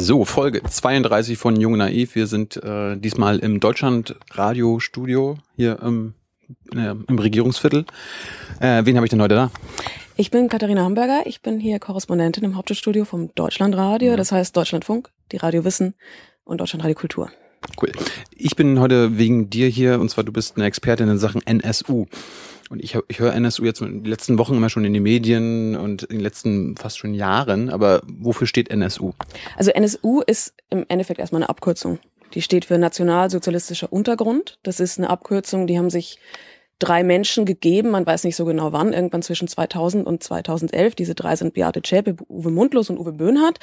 So, Folge 32 von Jung Naiv. Wir sind äh, diesmal im Deutschland-Radio-Studio hier im, äh, im Regierungsviertel. Äh, wen habe ich denn heute da? Ich bin Katharina Hamburger. Ich bin hier Korrespondentin im Hauptstadtstudio vom Deutschlandradio. Das heißt Deutschlandfunk, die Radio Wissen und Deutschlandradio Kultur. Cool. Ich bin heute wegen dir hier und zwar du bist eine Expertin in Sachen NSU. Und ich, ich höre NSU jetzt in den letzten Wochen immer schon in den Medien und in den letzten fast schon Jahren. Aber wofür steht NSU? Also NSU ist im Endeffekt erstmal eine Abkürzung. Die steht für Nationalsozialistischer Untergrund. Das ist eine Abkürzung, die haben sich drei Menschen gegeben, man weiß nicht so genau wann, irgendwann zwischen 2000 und 2011. Diese drei sind Beate Zschäpe, Uwe Mundlos und Uwe Böhnhardt.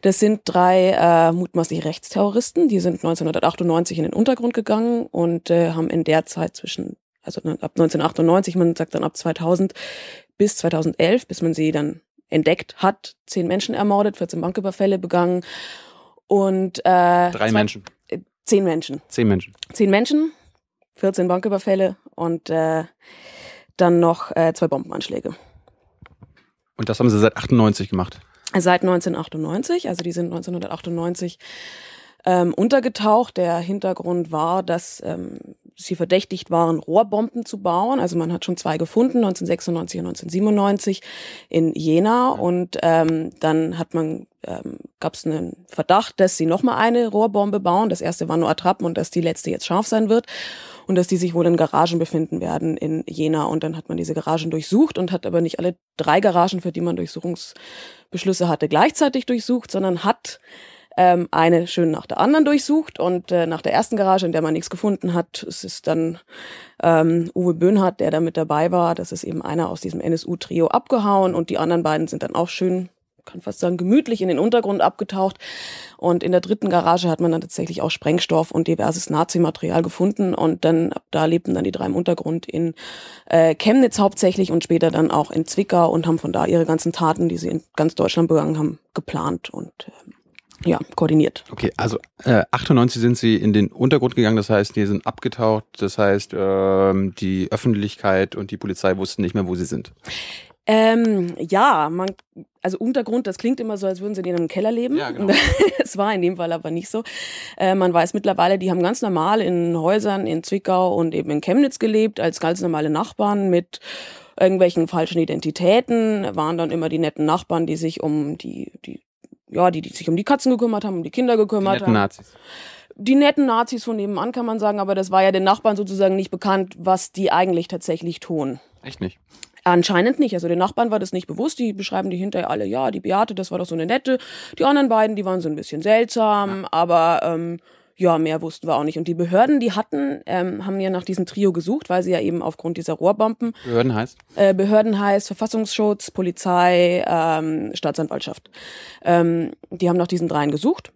Das sind drei äh, mutmaßlich Rechtsterroristen, die sind 1998 in den Untergrund gegangen und äh, haben in der Zeit zwischen also ab 1998, man sagt dann ab 2000 bis 2011, bis man sie dann entdeckt hat, zehn Menschen ermordet, 14 Banküberfälle begangen und äh, drei zwei, Menschen. Äh, zehn Menschen. Zehn Menschen. Zehn Menschen, 14 Banküberfälle und äh, dann noch äh, zwei Bombenanschläge. Und das haben sie seit 98 gemacht? Seit 1998, also die sind 1998 ähm, untergetaucht. Der Hintergrund war, dass ähm, sie verdächtigt waren, Rohrbomben zu bauen. Also man hat schon zwei gefunden, 1996 und 1997 in Jena. Und ähm, dann hat man ähm, gab es einen Verdacht, dass sie nochmal eine Rohrbombe bauen. Das erste war nur Attrappen und dass die letzte jetzt scharf sein wird und dass die sich wohl in Garagen befinden werden in Jena. Und dann hat man diese Garagen durchsucht und hat aber nicht alle drei Garagen, für die man Durchsuchungsbeschlüsse hatte, gleichzeitig durchsucht, sondern hat ähm, eine schön nach der anderen durchsucht und äh, nach der ersten Garage, in der man nichts gefunden hat, es ist dann ähm, Uwe Böhnhardt, der da mit dabei war, das ist eben einer aus diesem NSU-Trio abgehauen und die anderen beiden sind dann auch schön kann fast sagen, gemütlich in den Untergrund abgetaucht. Und in der dritten Garage hat man dann tatsächlich auch Sprengstoff und diverses Nazi-Material gefunden. Und dann, da lebten dann die drei im Untergrund in äh, Chemnitz hauptsächlich und später dann auch in Zwickau und haben von da ihre ganzen Taten, die sie in ganz Deutschland begangen haben, geplant und äh, ja, koordiniert. Okay, also äh, 98 sind sie in den Untergrund gegangen, das heißt, die sind abgetaucht, das heißt, ähm, die Öffentlichkeit und die Polizei wussten nicht mehr, wo sie sind. Ähm, ja, man, also Untergrund, das klingt immer so, als würden sie in einem Keller leben. Ja, genau. Es war in dem Fall aber nicht so. Äh, man weiß mittlerweile, die haben ganz normal in Häusern in Zwickau und eben in Chemnitz gelebt, als ganz normale Nachbarn mit irgendwelchen falschen Identitäten, waren dann immer die netten Nachbarn, die sich um die, die ja, die, die sich um die Katzen gekümmert haben, um die Kinder gekümmert die netten haben. Nazis. Die netten Nazis von nebenan kann man sagen, aber das war ja den Nachbarn sozusagen nicht bekannt, was die eigentlich tatsächlich tun. Echt nicht? Anscheinend nicht. Also den Nachbarn war das nicht bewusst. Die beschreiben die hinterher alle, ja, die Beate, das war doch so eine nette. Die anderen beiden, die waren so ein bisschen seltsam, ja. aber ähm, ja, mehr wussten wir auch nicht. Und die Behörden, die hatten, ähm, haben ja nach diesem Trio gesucht, weil sie ja eben aufgrund dieser Rohrbomben. Behörden heißt? Äh, Behörden heißt Verfassungsschutz, Polizei, ähm, Staatsanwaltschaft. Ähm, die haben nach diesen dreien gesucht.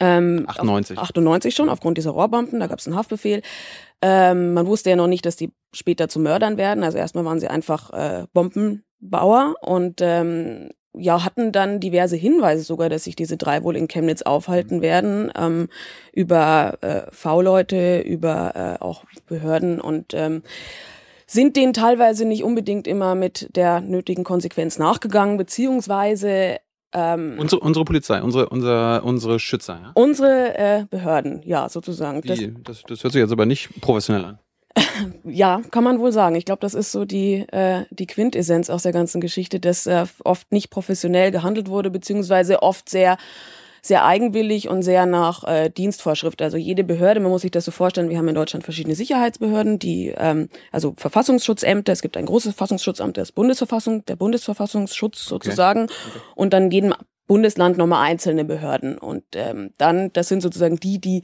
Ähm, 98. 98 schon, aufgrund dieser Rohrbomben, da gab es einen Haftbefehl. Ähm, man wusste ja noch nicht, dass die später zu Mördern werden. Also erstmal waren sie einfach äh, Bombenbauer und ähm, ja, hatten dann diverse Hinweise sogar, dass sich diese drei wohl in Chemnitz aufhalten mhm. werden, ähm, über äh, V-Leute, über äh, auch Behörden und ähm, sind denen teilweise nicht unbedingt immer mit der nötigen Konsequenz nachgegangen, beziehungsweise ähm, unsere, unsere Polizei, unsere, unsere, unsere Schützer, ja? Unsere äh, Behörden, ja, sozusagen. Die, das, das, das hört sich jetzt aber nicht professionell an. Ja, kann man wohl sagen. Ich glaube, das ist so die, äh, die Quintessenz aus der ganzen Geschichte, dass äh, oft nicht professionell gehandelt wurde, beziehungsweise oft sehr sehr eigenwillig und sehr nach äh, Dienstvorschrift. Also jede Behörde, man muss sich das so vorstellen, wir haben in Deutschland verschiedene Sicherheitsbehörden, die, ähm, also Verfassungsschutzämter, es gibt ein großes Verfassungsschutzamt, das Bundesverfassung, der Bundesverfassungsschutz sozusagen okay. Okay. und dann jedem Bundesland nochmal einzelne Behörden. Und ähm, dann, das sind sozusagen die, die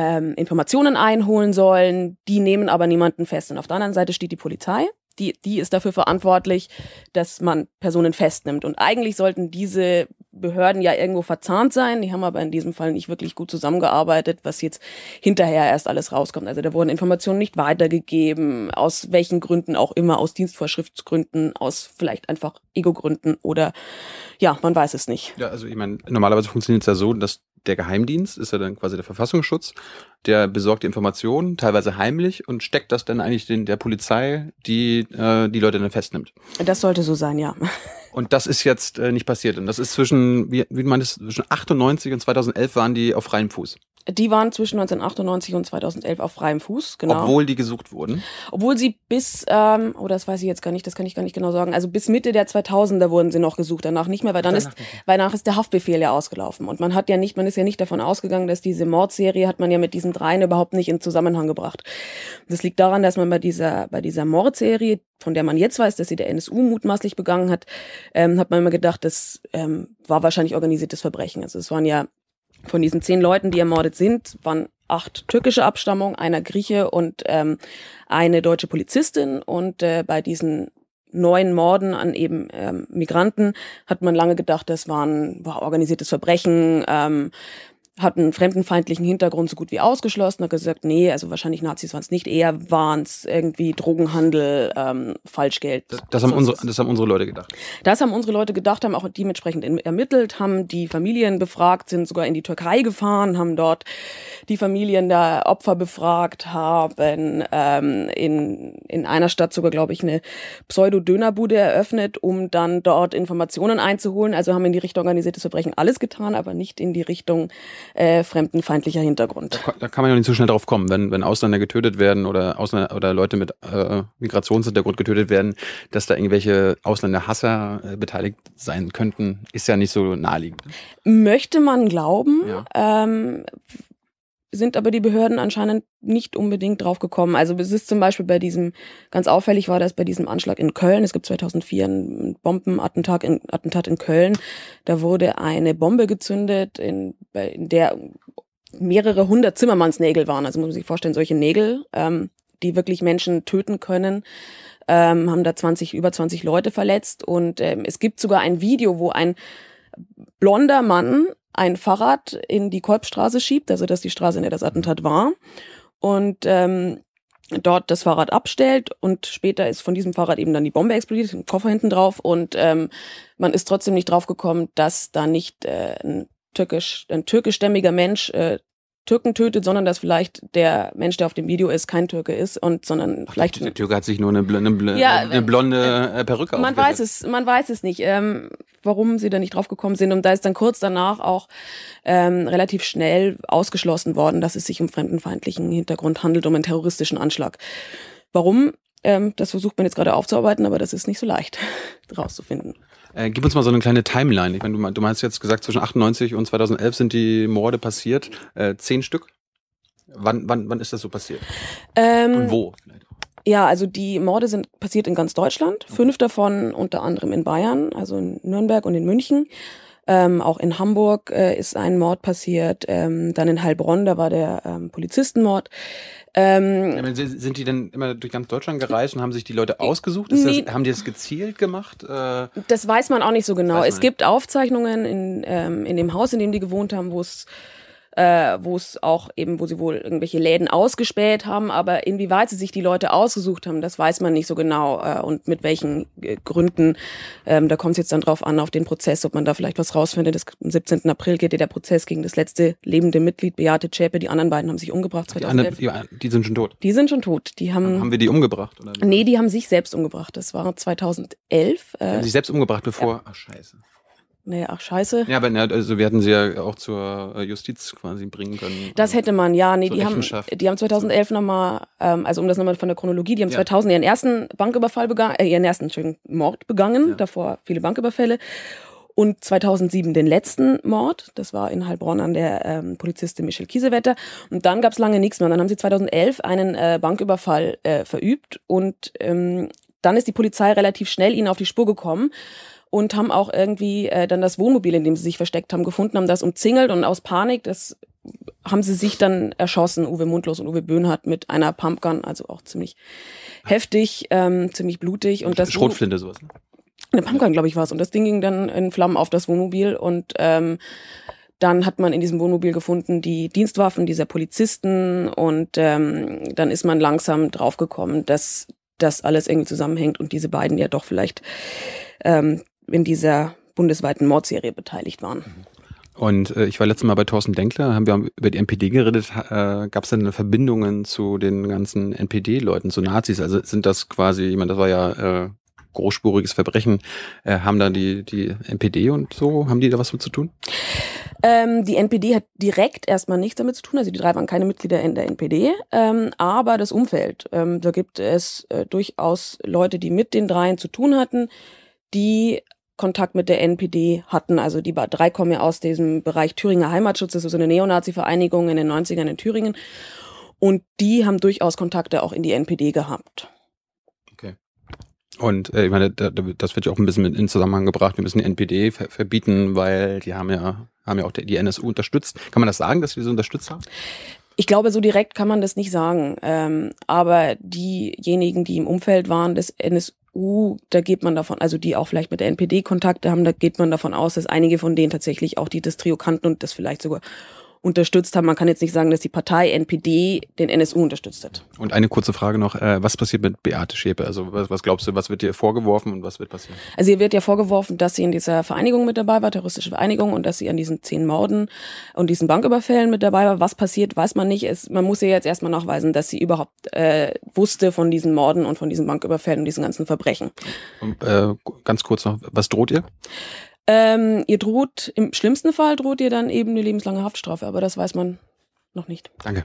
ähm, Informationen einholen sollen, die nehmen aber niemanden fest. Und auf der anderen Seite steht die Polizei. Die, die ist dafür verantwortlich, dass man Personen festnimmt. Und eigentlich sollten diese Behörden ja irgendwo verzahnt sein. Die haben aber in diesem Fall nicht wirklich gut zusammengearbeitet, was jetzt hinterher erst alles rauskommt. Also da wurden Informationen nicht weitergegeben, aus welchen Gründen auch immer, aus Dienstvorschriftsgründen, aus vielleicht einfach Ego-Gründen oder ja, man weiß es nicht. Ja, also ich meine, normalerweise funktioniert es ja so, dass der Geheimdienst ist ja dann quasi der Verfassungsschutz, der besorgt die Informationen, teilweise heimlich und steckt das dann eigentlich den, der Polizei, die äh, die Leute dann festnimmt. Das sollte so sein, ja. Und das ist jetzt äh, nicht passiert. Und das ist zwischen, wie, wie du meintest, zwischen 98 und 2011 waren die auf freiem Fuß. Die waren zwischen 1998 und 2011 auf freiem Fuß, genau. Obwohl die gesucht wurden. Obwohl sie bis, ähm, oh, das weiß ich jetzt gar nicht, das kann ich gar nicht genau sagen. Also bis Mitte der 2000er wurden sie noch gesucht, danach nicht mehr, weil dann ist, weil danach ist der Haftbefehl ja ausgelaufen. Und man hat ja nicht, man ist ja nicht davon ausgegangen, dass diese Mordserie hat man ja mit diesen dreien überhaupt nicht in Zusammenhang gebracht. Das liegt daran, dass man bei dieser, bei dieser Mordserie, von der man jetzt weiß, dass sie der NSU mutmaßlich begangen hat, ähm, hat man immer gedacht, das ähm, war wahrscheinlich organisiertes Verbrechen. Also es waren ja von diesen zehn Leuten, die ermordet sind, waren acht türkische Abstammung, einer Grieche und ähm, eine deutsche Polizistin. Und äh, bei diesen neun Morden an eben ähm, Migranten hat man lange gedacht, das waren, war organisiertes Verbrechen. Ähm, hat einen fremdenfeindlichen Hintergrund so gut wie ausgeschlossen, hat gesagt, nee, also wahrscheinlich Nazis waren es nicht, eher waren es irgendwie Drogenhandel, ähm, Falschgeld. Das, das haben unsere, das haben unsere Leute gedacht. Das haben unsere Leute gedacht, haben auch dementsprechend ermittelt, haben die Familien befragt, sind sogar in die Türkei gefahren, haben dort die Familien der Opfer befragt, haben ähm, in, in einer Stadt sogar, glaube ich, eine Pseudo-Dönerbude eröffnet, um dann dort Informationen einzuholen. Also haben in die Richtung organisiertes Verbrechen alles getan, aber nicht in die Richtung äh, fremdenfeindlicher Hintergrund. Da, da, kann man ja nicht so schnell drauf kommen, wenn, wenn Ausländer getötet werden oder Ausländer oder Leute mit äh, Migrationshintergrund getötet werden, dass da irgendwelche Ausländerhasser äh, beteiligt sein könnten, ist ja nicht so naheliegend. Möchte man glauben. Ja. Ähm, sind aber die Behörden anscheinend nicht unbedingt drauf gekommen. Also es ist zum Beispiel bei diesem, ganz auffällig war das bei diesem Anschlag in Köln. Es gibt 2004 ein Bombenattentat in, Attentat in Köln. Da wurde eine Bombe gezündet, in, in der mehrere hundert Zimmermannsnägel waren. Also muss man sich vorstellen, solche Nägel, ähm, die wirklich Menschen töten können. Ähm, haben da 20, über 20 Leute verletzt. Und ähm, es gibt sogar ein Video, wo ein blonder Mann ein Fahrrad in die Kolbstraße schiebt, also dass die Straße, in der das Attentat war. Und ähm, dort das Fahrrad abstellt und später ist von diesem Fahrrad eben dann die Bombe explodiert, ein Koffer hinten drauf und ähm, man ist trotzdem nicht drauf gekommen, dass da nicht äh, ein türkisch ein türkischstämmiger Mensch äh, Türken tötet, sondern dass vielleicht der Mensch, der auf dem Video ist, kein Türke ist und sondern Ach, vielleicht der Türke hat sich nur eine, blonde, ja, eine blonde äh, Perücke Man weiß es, man weiß es nicht, ähm, warum sie da nicht drauf gekommen sind und da ist dann kurz danach auch ähm, relativ schnell ausgeschlossen worden, dass es sich um fremdenfeindlichen Hintergrund handelt, um einen terroristischen Anschlag. Warum? Ähm, das versucht man jetzt gerade aufzuarbeiten, aber das ist nicht so leicht rauszufinden. Äh, gib uns mal so eine kleine Timeline. Ich meine, du, meinst jetzt gesagt, zwischen 98 und 2011 sind die Morde passiert. Äh, zehn Stück? Wann, wann, wann ist das so passiert? Ähm, und wo? Ja, also die Morde sind passiert in ganz Deutschland. Fünf davon unter anderem in Bayern, also in Nürnberg und in München. Ähm, auch in Hamburg äh, ist ein Mord passiert. Ähm, dann in Heilbronn, da war der ähm, Polizistenmord. Ähm, sind die denn immer durch ganz Deutschland gereist und haben sich die Leute ausgesucht? Nee, das, haben die das gezielt gemacht? Äh, das weiß man auch nicht so genau. Es gibt Aufzeichnungen in, ähm, in dem Haus, in dem die gewohnt haben, wo es äh, wo es auch eben, wo sie wohl irgendwelche Läden ausgespäht haben, aber inwieweit sie sich die Leute ausgesucht haben, das weiß man nicht so genau äh, und mit welchen äh, Gründen. Ähm, da kommt es jetzt dann drauf an, auf den Prozess, ob man da vielleicht was rausfindet. Das, am 17. April geht ja der Prozess gegen das letzte lebende Mitglied, Beate Zschäpe. Die anderen beiden haben sich umgebracht. 2011. Die, anderen, die sind schon tot? Die sind schon tot. Die haben, haben wir die umgebracht? Oder? Nee, die haben sich selbst umgebracht. Das war 2011. Die haben sich selbst umgebracht, bevor... Ja. Ach, scheiße. Nee, ach scheiße. Ja, aber also wir hätten sie ja auch zur äh, Justiz quasi bringen können. Das hätte man, ja. Nee, die haben, die haben 2011 nochmal, ähm, also um das nochmal von der Chronologie, die haben ja. 2000 ihren ersten Banküberfall begangen, äh, ihren ersten schönen Mord begangen, ja. davor viele Banküberfälle. Und 2007 den letzten Mord, das war in Heilbronn an der ähm, Polizistin Michelle Kiesewetter. Und dann gab es lange nichts mehr. Und dann haben sie 2011 einen äh, Banküberfall äh, verübt und ähm, dann ist die Polizei relativ schnell ihnen auf die Spur gekommen und haben auch irgendwie äh, dann das Wohnmobil, in dem sie sich versteckt haben, gefunden, haben das umzingelt und aus Panik, das haben sie sich dann erschossen, Uwe Mundlos und Uwe Böhnhardt mit einer Pumpgun, also auch ziemlich heftig, ähm, ziemlich blutig. Und das Schrotflinte sowas. Ne? Eine Pumpgun, glaube ich, war es. Und das Ding ging dann in Flammen auf das Wohnmobil und ähm, dann hat man in diesem Wohnmobil gefunden die Dienstwaffen dieser Polizisten und ähm, dann ist man langsam draufgekommen, dass das alles irgendwie zusammenhängt und diese beiden ja doch vielleicht ähm, in dieser bundesweiten Mordserie beteiligt waren. Und äh, ich war letztes Mal bei Thorsten Denkler, haben wir über die NPD geredet. Äh, Gab es denn Verbindungen zu den ganzen NPD-Leuten, zu Nazis? Also sind das quasi, ich meine, das war ja äh, großspuriges Verbrechen. Äh, haben da die, die NPD und so, haben die da was mit zu tun? Ähm, die NPD hat direkt erstmal nichts damit zu tun, also die drei waren keine Mitglieder in der NPD, ähm, aber das Umfeld. Ähm, da gibt es äh, durchaus Leute, die mit den dreien zu tun hatten, die Kontakt mit der NPD hatten. Also die drei kommen ja aus diesem Bereich Thüringer Heimatschutz, das ist so eine Neonazi-Vereinigung in den 90ern in Thüringen. Und die haben durchaus Kontakte auch in die NPD gehabt. Okay. Und äh, ich meine, das wird ja auch ein bisschen in Zusammenhang gebracht. Wir müssen die NPD ver verbieten, weil die haben ja haben ja auch die NSU unterstützt. Kann man das sagen, dass wir sie unterstützt haben? Ich glaube, so direkt kann man das nicht sagen. Ähm, aber diejenigen, die im Umfeld waren des NSU, da geht man davon, also die auch vielleicht mit der NPD Kontakte haben, da geht man davon aus, dass einige von denen tatsächlich auch die das Trio kannten und das vielleicht sogar unterstützt haben. Man kann jetzt nicht sagen, dass die Partei NPD den NSU unterstützt hat. Und eine kurze Frage noch, äh, was passiert mit Beate Schäpe? Also was, was glaubst du, was wird dir vorgeworfen und was wird passieren? Also ihr wird ja vorgeworfen, dass sie in dieser Vereinigung mit dabei war, terroristische Vereinigung, und dass sie an diesen zehn Morden und diesen Banküberfällen mit dabei war. Was passiert, weiß man nicht. Es, man muss ihr jetzt erstmal nachweisen, dass sie überhaupt äh, wusste von diesen Morden und von diesen Banküberfällen und diesen ganzen Verbrechen. Und, äh, ganz kurz noch, was droht ihr? Ähm, ihr droht, im schlimmsten Fall droht ihr dann eben eine lebenslange Haftstrafe, aber das weiß man noch nicht. Danke.